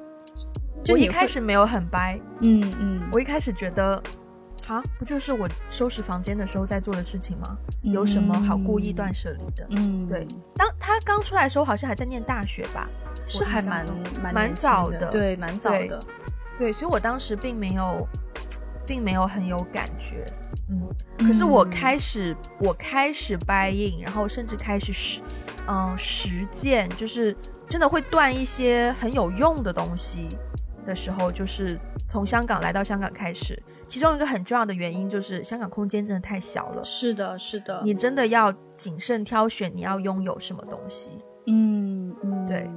我一开始没有很掰，嗯嗯，我一开始觉得，啊，不就是我收拾房间的时候在做的事情吗？有什么好故意断舍离的？嗯，对。当他刚出来的时候，好像还在念大学吧，是还蛮蛮早的，对，蛮早的，对。所以我当时并没有，并没有很有感觉，嗯。可是我开始，我开始 buy in，，然后甚至开始实，嗯，实践，就是真的会断一些很有用的东西。的时候，就是从香港来到香港开始，其中一个很重要的原因就是香港空间真的太小了。是的，是的，你真的要谨慎挑选你要拥有什么东西。嗯嗯，对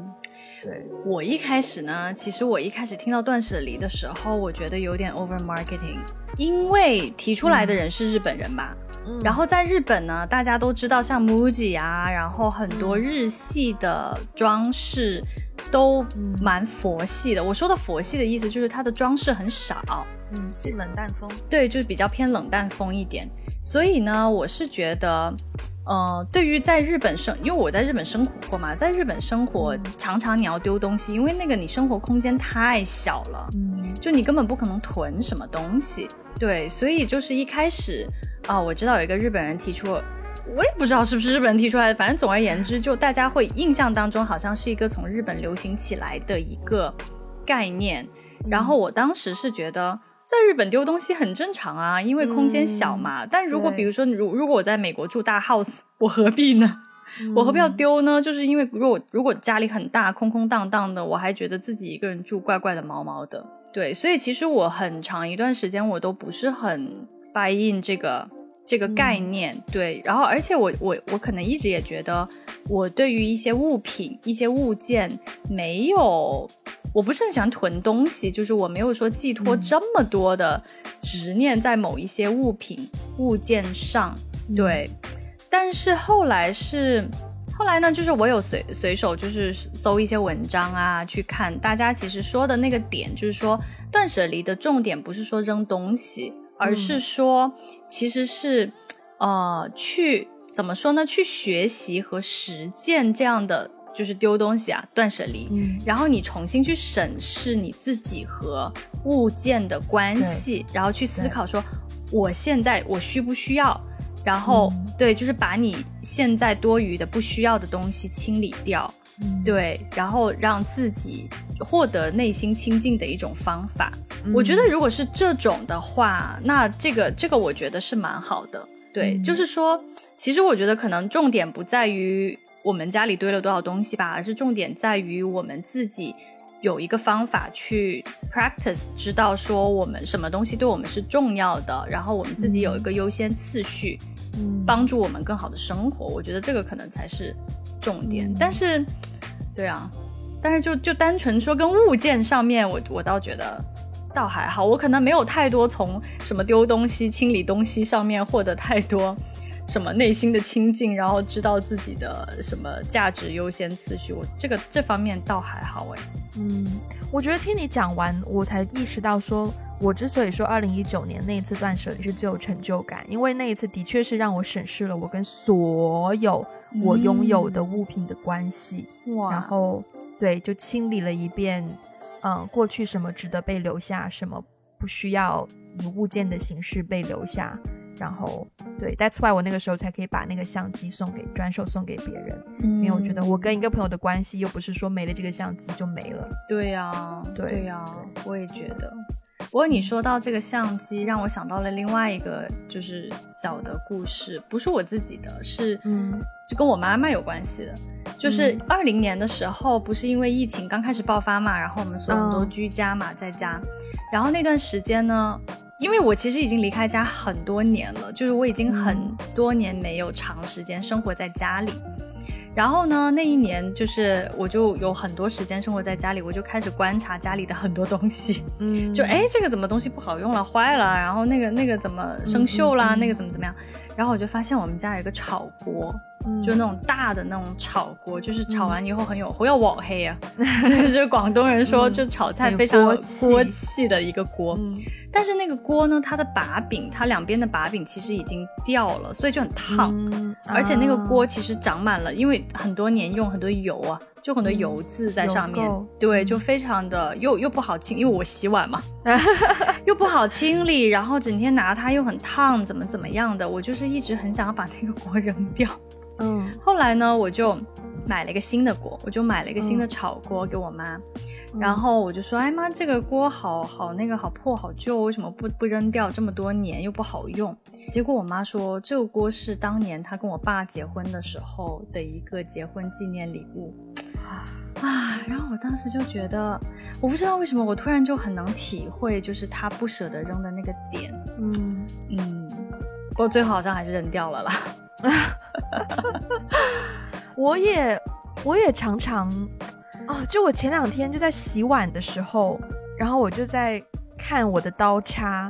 对。我一开始呢，其实我一开始听到断舍离的时候，我觉得有点 over marketing，因为提出来的人是日本人嘛。然后在日本呢，大家都知道像 MUJI 啊，然后很多日系的装饰。都蛮佛系的。我说的佛系的意思就是它的装饰很少，嗯，是冷淡风。对，就是比较偏冷淡风一点。所以呢，我是觉得，呃，对于在日本生，因为我在日本生活过嘛，在日本生活常常你要丢东西，因为那个你生活空间太小了，嗯，就你根本不可能囤什么东西。对，所以就是一开始啊，我知道有一个日本人提出。我也不知道是不是日本人提出来的，反正总而言之，就大家会印象当中好像是一个从日本流行起来的一个概念。然后我当时是觉得，在日本丢东西很正常啊，因为空间小嘛。但如果比如说，如如果我在美国住大 house，我何必呢？我何必要丢呢？就是因为如果如果家里很大，空空荡荡的，我还觉得自己一个人住怪怪的、毛毛的。对，所以其实我很长一段时间我都不是很 buy in 这个。这个概念对，然后而且我我我可能一直也觉得，我对于一些物品、一些物件没有，我不是很喜欢囤东西，就是我没有说寄托这么多的执念在某一些物品物件上。对，但是后来是后来呢，就是我有随随手就是搜一些文章啊，去看大家其实说的那个点，就是说断舍离的重点不是说扔东西。而是说，其实是，呃，去怎么说呢？去学习和实践这样的，就是丢东西啊，断舍离。嗯。然后你重新去审视你自己和物件的关系，然后去思考说，我现在我需不需要？然后对，就是把你现在多余的、不需要的东西清理掉。对，然后让自己获得内心清净的一种方法。我觉得如果是这种的话，那这个这个我觉得是蛮好的。对，就是说，其实我觉得可能重点不在于我们家里堆了多少东西吧，而是重点在于我们自己有一个方法去 practice，知道说我们什么东西对我们是重要的，然后我们自己有一个优先次序，帮助我们更好的生活。我觉得这个可能才是。重点，但是，对啊，但是就就单纯说跟物件上面，我我倒觉得倒还好，我可能没有太多从什么丢东西、清理东西上面获得太多什么内心的清净，然后知道自己的什么价值优先次序，我这个这方面倒还好哎。嗯，我觉得听你讲完，我才意识到说。我之所以说二零一九年那一次断舍离是最有成就感，因为那一次的确是让我审视了我跟所有我拥有的物品的关系，然后对，就清理了一遍，嗯，过去什么值得被留下，什么不需要以物件的形式被留下，然后对，That's why 我那个时候才可以把那个相机送给转手送给别人，因为我觉得我跟一个朋友的关系又不是说没了这个相机就没了。对呀，对呀，我也觉得。不过你说到这个相机，让我想到了另外一个就是小的故事，不是我自己的，是嗯，就跟我妈妈有关系的。就是二零年的时候，不是因为疫情刚开始爆发嘛，然后我们所有人都居家嘛，在家，然后那段时间呢，因为我其实已经离开家很多年了，就是我已经很多年没有长时间生活在家里。然后呢，那一年就是我就有很多时间生活在家里，我就开始观察家里的很多东西，嗯，就哎这个怎么东西不好用了，坏了，然后那个那个怎么生锈啦，那个怎么怎么样，然后我就发现我们家有一个炒锅。就那种大的那种炒锅，就是炒完以后很有火要网黑啊，就是广东人说就炒菜非常锅气的一个锅。但是那个锅呢，它的把柄，它两边的把柄其实已经掉了，所以就很烫。而且那个锅其实长满了，因为很多年用很多油啊，就很多油渍在上面。对，就非常的又又不好清，因为我洗碗嘛，又不好清理，然后整天拿它又很烫，怎么怎么样的，我就是一直很想要把那个锅 扔掉。嗯，后来呢，我就买了一个新的锅，我就买了一个新的炒锅给我妈，然后我就说，哎妈，这个锅好好那个好破好旧，为什么不不扔掉？这么多年又不好用。结果我妈说，这个锅是当年她跟我爸结婚的时候的一个结婚纪念礼物啊。然后我当时就觉得，我不知道为什么，我突然就很能体会，就是她不舍得扔的那个点。嗯嗯，不过最后好像还是扔掉了啦。我也，我也常常，哦，就我前两天就在洗碗的时候，然后我就在看我的刀叉，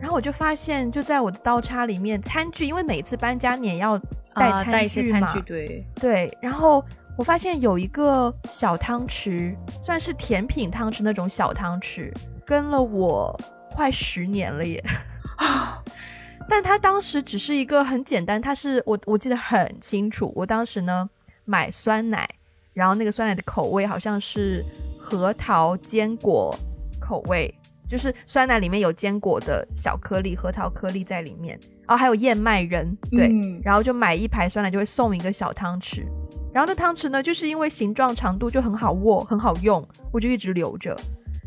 然后我就发现，就在我的刀叉里面，餐具，因为每次搬家你也要带餐具嘛，对对，然后我发现有一个小汤匙，算是甜品汤匙那种小汤匙，跟了我快十年了耶。但它当时只是一个很简单，它是我我记得很清楚，我当时呢买酸奶，然后那个酸奶的口味好像是核桃坚果口味，就是酸奶里面有坚果的小颗粒，核桃颗粒在里面，然后还有燕麦仁，对，然后就买一排酸奶就会送一个小汤匙，然后那汤匙呢就是因为形状长度就很好握，很好用，我就一直留着。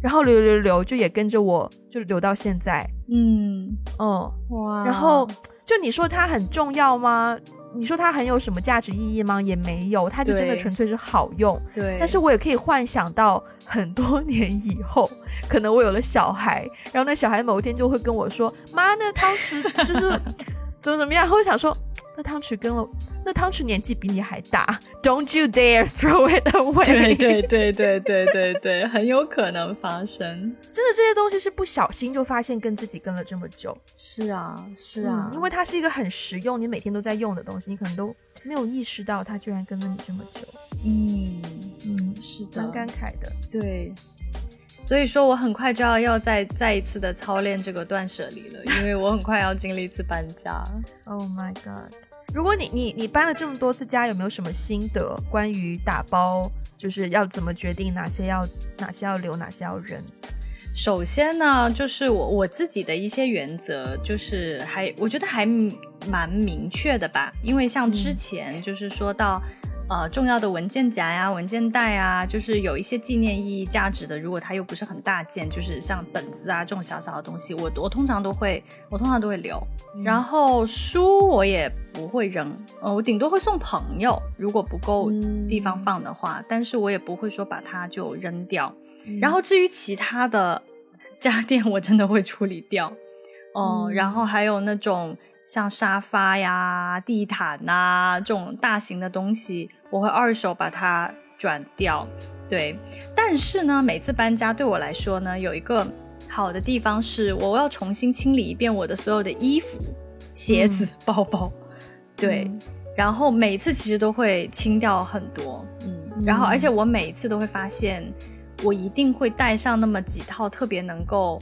然后留留留就也跟着我就留到现在，嗯嗯哇，然后就你说它很重要吗？你说它很有什么价值意义吗？也没有，它就真的纯粹是好用。对，但是我也可以幻想到很多 年以后，可能我有了小孩，然后那小孩某一天就会跟我说：“妈，那当时就是 怎么怎么样。”我想说。那汤匙跟了，那汤匙年纪比你还大，Don't you dare throw it away！对 对对对对对对，很有可能发生。真的，这些东西是不小心就发现跟自己跟了这么久。是啊，是啊，因为它是一个很实用，你每天都在用的东西，你可能都没有意识到它居然跟了你这么久。嗯嗯，是的，蛮感慨的。对。所以说，我很快就要要再再一次的操练这个断舍离了，因为我很快要经历一次搬家。Oh my god！如果你你你搬了这么多次家，有没有什么心得？关于打包，就是要怎么决定哪些要哪些要留，哪些要扔？首先呢，就是我我自己的一些原则，就是还我觉得还蛮明确的吧，因为像之前就是说到。呃，重要的文件夹呀、文件袋啊，就是有一些纪念意义价值的。如果它又不是很大件，就是像本子啊这种小小的东西，我我通常都会，我通常都会留。然后书我也不会扔，呃，我顶多会送朋友，如果不够地方放的话。但是我也不会说把它就扔掉。然后至于其他的家电，我真的会处理掉。哦，然后还有那种。像沙发呀、地毯呐这种大型的东西，我会二手把它转掉。对，但是呢，每次搬家对我来说呢，有一个好的地方是，我要重新清理一遍我的所有的衣服、鞋子、包包。对，然后每次其实都会清掉很多。嗯，然后而且我每次都会发现，我一定会带上那么几套特别能够。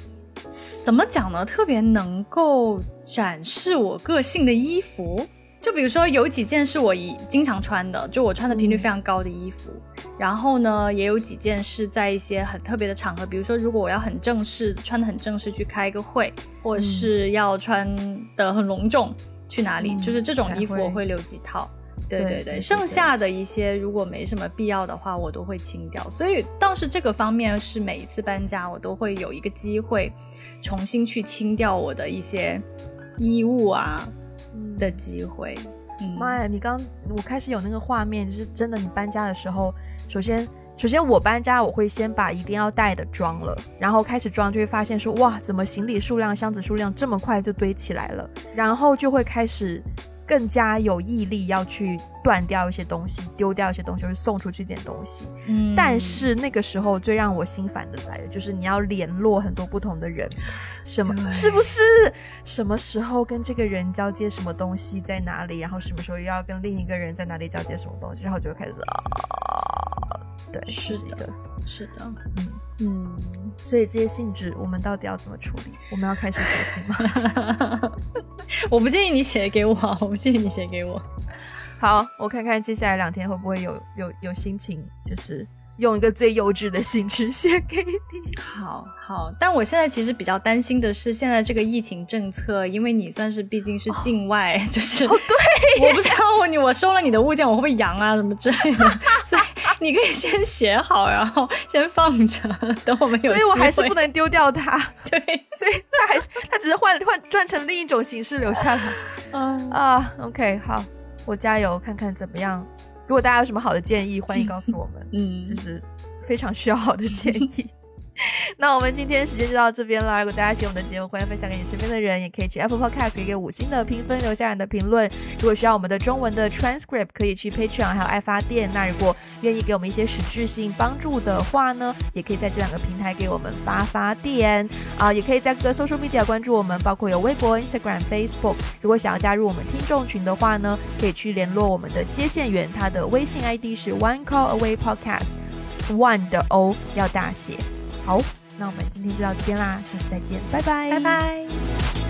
怎么讲呢？特别能够展示我个性的衣服，就比如说有几件是我一经常穿的，就我穿的频率非常高的衣服。然后呢，也有几件是在一些很特别的场合，比如说如果我要很正式，穿的很正式去开一个会，或者是要穿的很隆重去哪里，就是这种衣服我会留几套。对对对，剩下的一些如果没什么必要的话，我都会清掉。所以倒是这个方面是每一次搬家我都会有一个机会。重新去清掉我的一些衣物啊的机会，妈呀！你刚我开始有那个画面，就是真的。你搬家的时候，首先首先我搬家，我会先把一定要带的装了，然后开始装，就会发现说哇，怎么行李数量、箱子数量这么快就堆起来了，然后就会开始。更加有毅力要去断掉一些东西，丢掉一些东西，或是送出去一点东西。嗯，但是那个时候最让我心烦的来了，就是你要联络很多不同的人，什么是不是？什么时候跟这个人交接什么东西在哪里？然后什么时候又要跟另一个人在哪里交接什么东西？然后就开始啊，对，是一个，是的，嗯嗯。所以这些性质我们到底要怎么处理？我们要开始写信吗？我不建议你写给我，我不建议你写给我。好，我看看接下来两天会不会有有有心情，就是用一个最幼稚的信纸写给你。好好，但我现在其实比较担心的是现在这个疫情政策，因为你算是毕竟是境外，就是哦对，我不知道我你我收了你的物件，我会不会阳啊什么之类的，所以你可以先写好，然后先放着，等我们有。所以我还是不能丢掉它。对，所以它还是它只是换换转成另一种形式留下来。嗯啊，OK，好。我加油，看看怎么样。如果大家有什么好的建议，欢迎告诉我们。嗯，就是非常需要好的建议。那我们今天时间就到这边了。如果大家喜欢我们的节目，欢迎分享给你身边的人，也可以去 Apple Podcast 给个五星的评分，留下你的评论。如果需要我们的中文的 transcript，可以去 Patreon 还有爱发电。那如果愿意给我们一些实质性帮助的话呢，也可以在这两个平台给我们发发电啊，也可以在各个 social media 关注我们，包括有微博、Instagram、Facebook。如果想要加入我们听众群的话呢，可以去联络我们的接线员，他的微信 ID 是 One Call Away Podcast，One 的 O 要大写。好那我们今天就到这边啦下次再见拜拜。拜拜。